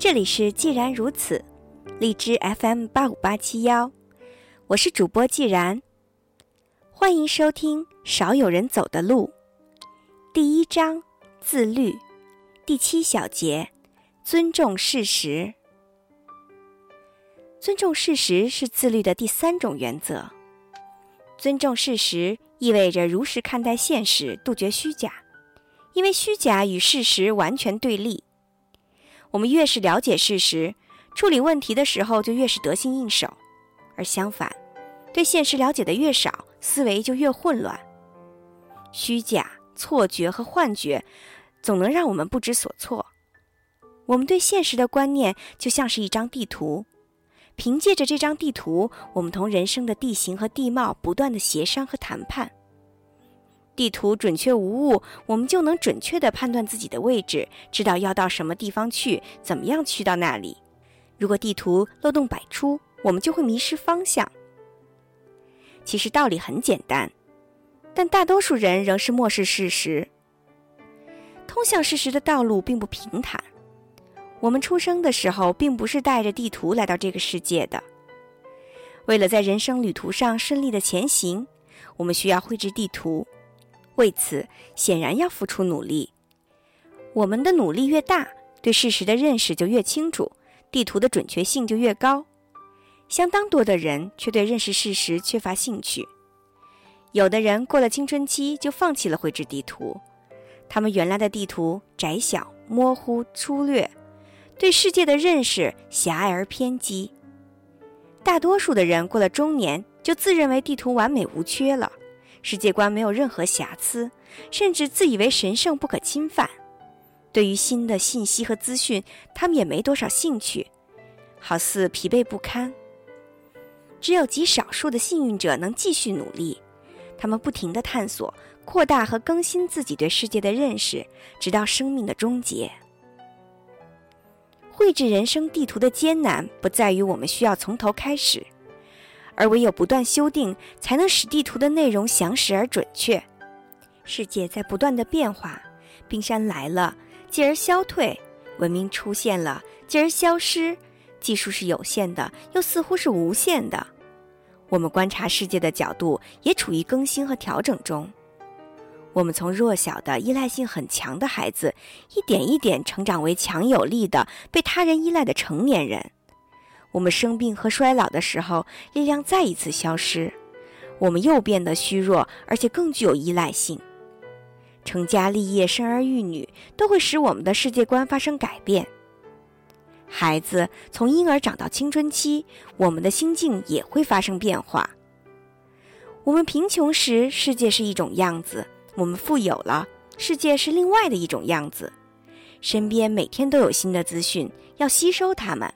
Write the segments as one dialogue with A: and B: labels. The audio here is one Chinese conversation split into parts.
A: 这里是既然如此，荔枝 FM 八五八七幺，我是主播既然，欢迎收听《少有人走的路》第一章自律第七小节尊重事实。尊重事实是自律的第三种原则。尊重事实意味着如实看待现实，杜绝虚假，因为虚假与事实完全对立。我们越是了解事实，处理问题的时候就越是得心应手；而相反，对现实了解的越少，思维就越混乱。虚假、错觉和幻觉总能让我们不知所措。我们对现实的观念就像是一张地图，凭借着这张地图，我们同人生的地形和地貌不断的协商和谈判。地图准确无误，我们就能准确地判断自己的位置，知道要到什么地方去，怎么样去到那里。如果地图漏洞百出，我们就会迷失方向。其实道理很简单，但大多数人仍是漠视事实。通向事实的道路并不平坦。我们出生的时候并不是带着地图来到这个世界的。为了在人生旅途上顺利的前行，我们需要绘制地图。为此，显然要付出努力。我们的努力越大，对事实的认识就越清楚，地图的准确性就越高。相当多的人却对认识事实缺乏兴趣。有的人过了青春期就放弃了绘制地图，他们原来的地图窄小、模糊、粗略，对世界的认识狭隘而偏激。大多数的人过了中年就自认为地图完美无缺了。世界观没有任何瑕疵，甚至自以为神圣不可侵犯。对于新的信息和资讯，他们也没多少兴趣，好似疲惫不堪。只有极少数的幸运者能继续努力，他们不停地探索、扩大和更新自己对世界的认识，直到生命的终结。绘制人生地图的艰难，不在于我们需要从头开始。而唯有不断修订，才能使地图的内容详实而准确。世界在不断的变化，冰山来了，继而消退；文明出现了，继而消失。技术是有限的，又似乎是无限的。我们观察世界的角度也处于更新和调整中。我们从弱小的、依赖性很强的孩子，一点一点成长为强有力的、被他人依赖的成年人。我们生病和衰老的时候，力量再一次消失，我们又变得虚弱，而且更具有依赖性。成家立业、生儿育女，都会使我们的世界观发生改变。孩子从婴儿长到青春期，我们的心境也会发生变化。我们贫穷时，世界是一种样子；我们富有了，世界是另外的一种样子。身边每天都有新的资讯，要吸收它们。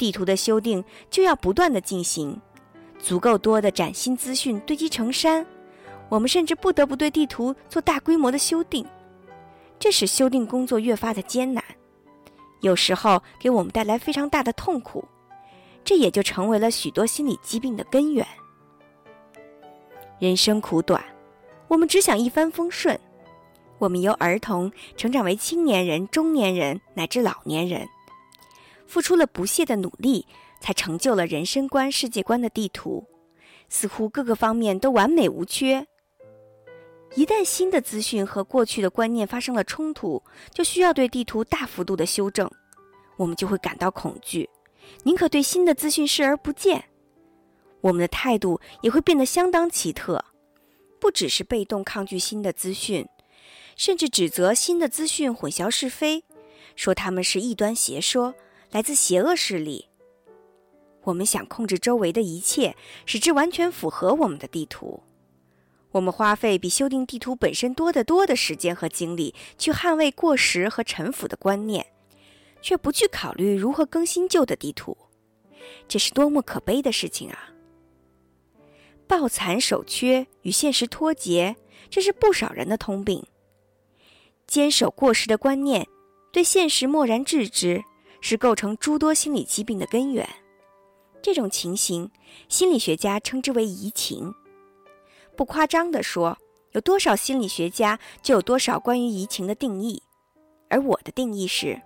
A: 地图的修订就要不断的进行，足够多的崭新资讯堆积成山，我们甚至不得不对地图做大规模的修订，这使修订工作越发的艰难，有时候给我们带来非常大的痛苦，这也就成为了许多心理疾病的根源。人生苦短，我们只想一帆风顺，我们由儿童成长为青年人、中年人乃至老年人。付出了不懈的努力，才成就了人生观、世界观的地图，似乎各个方面都完美无缺。一旦新的资讯和过去的观念发生了冲突，就需要对地图大幅度的修正，我们就会感到恐惧，宁可对新的资讯视而不见。我们的态度也会变得相当奇特，不只是被动抗拒新的资讯，甚至指责新的资讯混淆是非，说他们是异端邪说。来自邪恶势力。我们想控制周围的一切，使之完全符合我们的地图。我们花费比修订地图本身多得多的时间和精力，去捍卫过时和陈腐的观念，却不去考虑如何更新旧的地图。这是多么可悲的事情啊！抱残守缺与现实脱节，这是不少人的通病。坚守过时的观念，对现实漠然置之。是构成诸多心理疾病的根源。这种情形，心理学家称之为移情。不夸张地说，有多少心理学家，就有多少关于移情的定义。而我的定义是：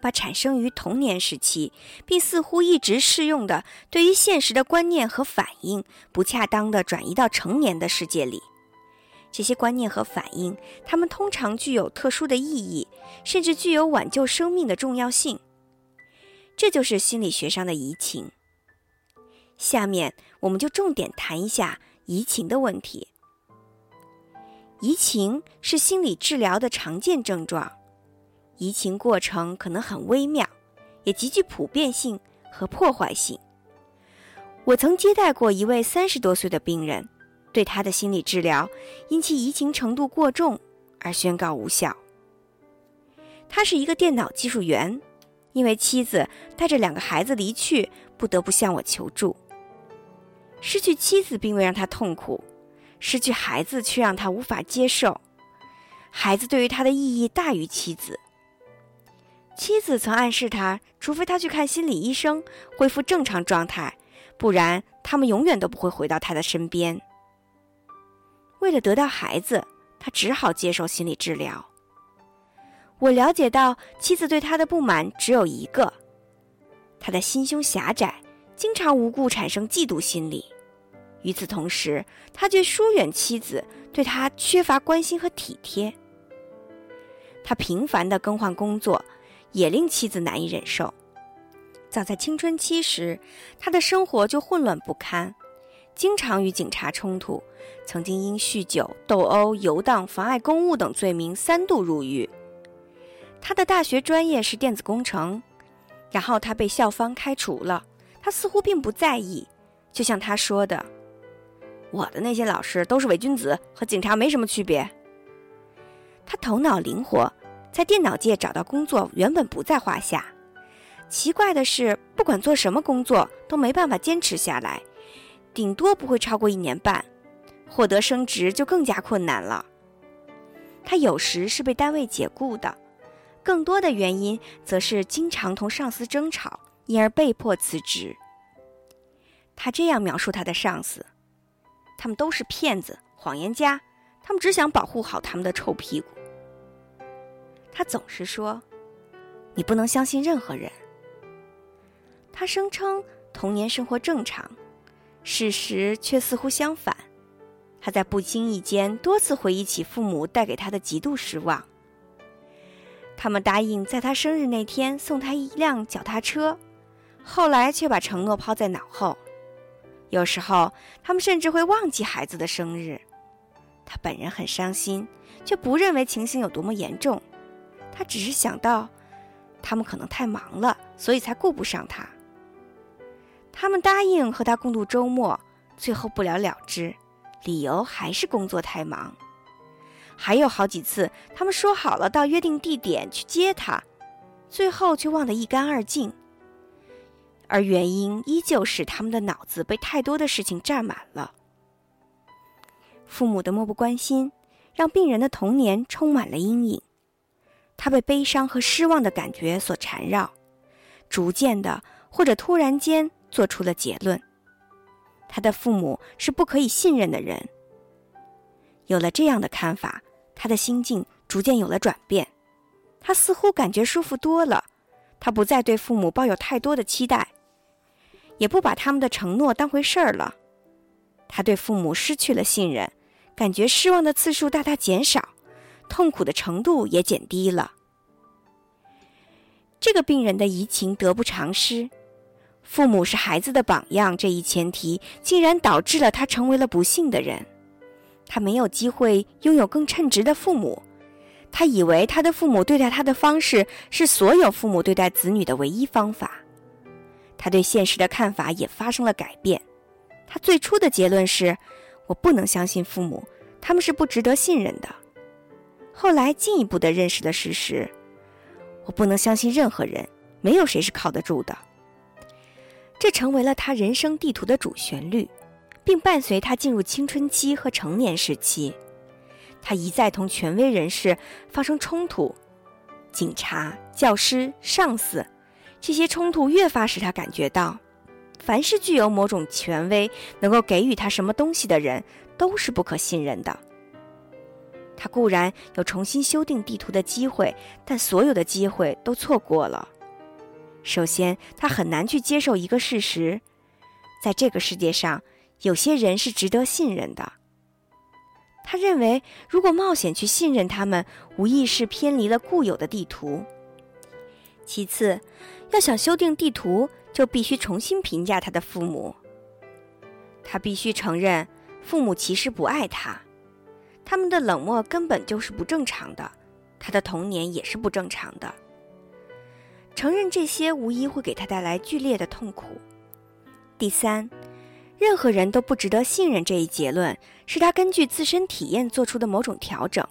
A: 把产生于童年时期，并似乎一直适用的对于现实的观念和反应，不恰当的转移到成年的世界里。这些观念和反应，它们通常具有特殊的意义，甚至具有挽救生命的重要性。这就是心理学上的移情。下面我们就重点谈一下移情的问题。移情是心理治疗的常见症状，移情过程可能很微妙，也极具普遍性和破坏性。我曾接待过一位三十多岁的病人。对他的心理治疗因其移情程度过重而宣告无效。他是一个电脑技术员，因为妻子带着两个孩子离去，不得不向我求助。失去妻子并未让他痛苦，失去孩子却让他无法接受。孩子对于他的意义大于妻子。妻子曾暗示他，除非他去看心理医生，恢复正常状态，不然他们永远都不会回到他的身边。为了得到孩子，他只好接受心理治疗。我了解到妻子对他的不满只有一个：他的心胸狭窄，经常无故产生嫉妒心理。与此同时，他却疏远妻子，对他缺乏关心和体贴。他频繁的更换工作，也令妻子难以忍受。早在青春期时，他的生活就混乱不堪。经常与警察冲突，曾经因酗酒、斗殴、游荡、妨碍公务等罪名三度入狱。他的大学专业是电子工程，然后他被校方开除了。他似乎并不在意，就像他说的：“我的那些老师都是伪君子，和警察没什么区别。”他头脑灵活，在电脑界找到工作原本不在话下。奇怪的是，不管做什么工作，都没办法坚持下来。顶多不会超过一年半，获得升职就更加困难了。他有时是被单位解雇的，更多的原因则是经常同上司争吵，因而被迫辞职。他这样描述他的上司：“他们都是骗子、谎言家，他们只想保护好他们的臭屁股。”他总是说：“你不能相信任何人。”他声称童年生活正常。事实却似乎相反，他在不经意间多次回忆起父母带给他的极度失望。他们答应在他生日那天送他一辆脚踏车，后来却把承诺抛在脑后。有时候，他们甚至会忘记孩子的生日。他本人很伤心，却不认为情形有多么严重。他只是想到，他们可能太忙了，所以才顾不上他。他们答应和他共度周末，最后不了了之，理由还是工作太忙。还有好几次，他们说好了到约定地点去接他，最后却忘得一干二净。而原因依旧是他们的脑子被太多的事情占满了。父母的漠不关心，让病人的童年充满了阴影。他被悲伤和失望的感觉所缠绕，逐渐的或者突然间。做出了结论：他的父母是不可以信任的人。有了这样的看法，他的心境逐渐有了转变。他似乎感觉舒服多了。他不再对父母抱有太多的期待，也不把他们的承诺当回事儿了。他对父母失去了信任，感觉失望的次数大大减少，痛苦的程度也减低了。这个病人的移情得不偿失。父母是孩子的榜样，这一前提竟然导致了他成为了不幸的人。他没有机会拥有更称职的父母，他以为他的父母对待他的方式是所有父母对待子女的唯一方法。他对现实的看法也发生了改变。他最初的结论是：我不能相信父母，他们是不值得信任的。后来进一步的认识了事实：我不能相信任何人，没有谁是靠得住的。这成为了他人生地图的主旋律，并伴随他进入青春期和成年时期。他一再同权威人士发生冲突，警察、教师、上司，这些冲突越发使他感觉到，凡是具有某种权威、能够给予他什么东西的人，都是不可信任的。他固然有重新修订地图的机会，但所有的机会都错过了。首先，他很难去接受一个事实：在这个世界上，有些人是值得信任的。他认为，如果冒险去信任他们，无疑是偏离了固有的地图。其次，要想修订地图，就必须重新评价他的父母。他必须承认，父母其实不爱他，他们的冷漠根本就是不正常的，他的童年也是不正常的。承认这些，无疑会给他带来剧烈的痛苦。第三。任何人都不值得信任。这一结论是他根据自身体验做出的某种调整，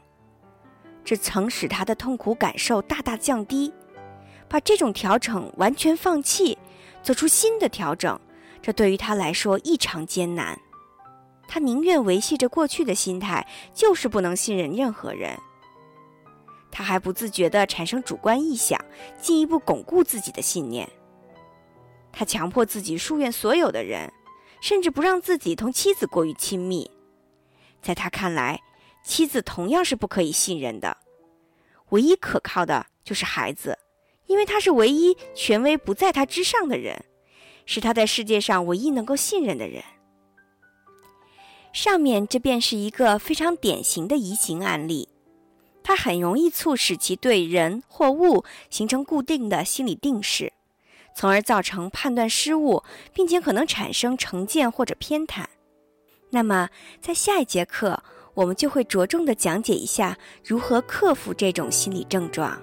A: 这曾使他的痛苦感受大大降低。把这种调整完全放弃，做出新的调整，这对于他来说异常艰难。他宁愿维系着过去的心态，就是不能信任任何人。他还不自觉地产生主观臆想，进一步巩固自己的信念。他强迫自己疏远所有的人。甚至不让自己同妻子过于亲密，在他看来，妻子同样是不可以信任的。唯一可靠的就是孩子，因为他是唯一权威不在他之上的人，是他在世界上唯一能够信任的人。上面这便是一个非常典型的移情案例，它很容易促使其对人或物形成固定的心理定势。从而造成判断失误，并且可能产生成见或者偏袒。那么，在下一节课，我们就会着重的讲解一下如何克服这种心理症状。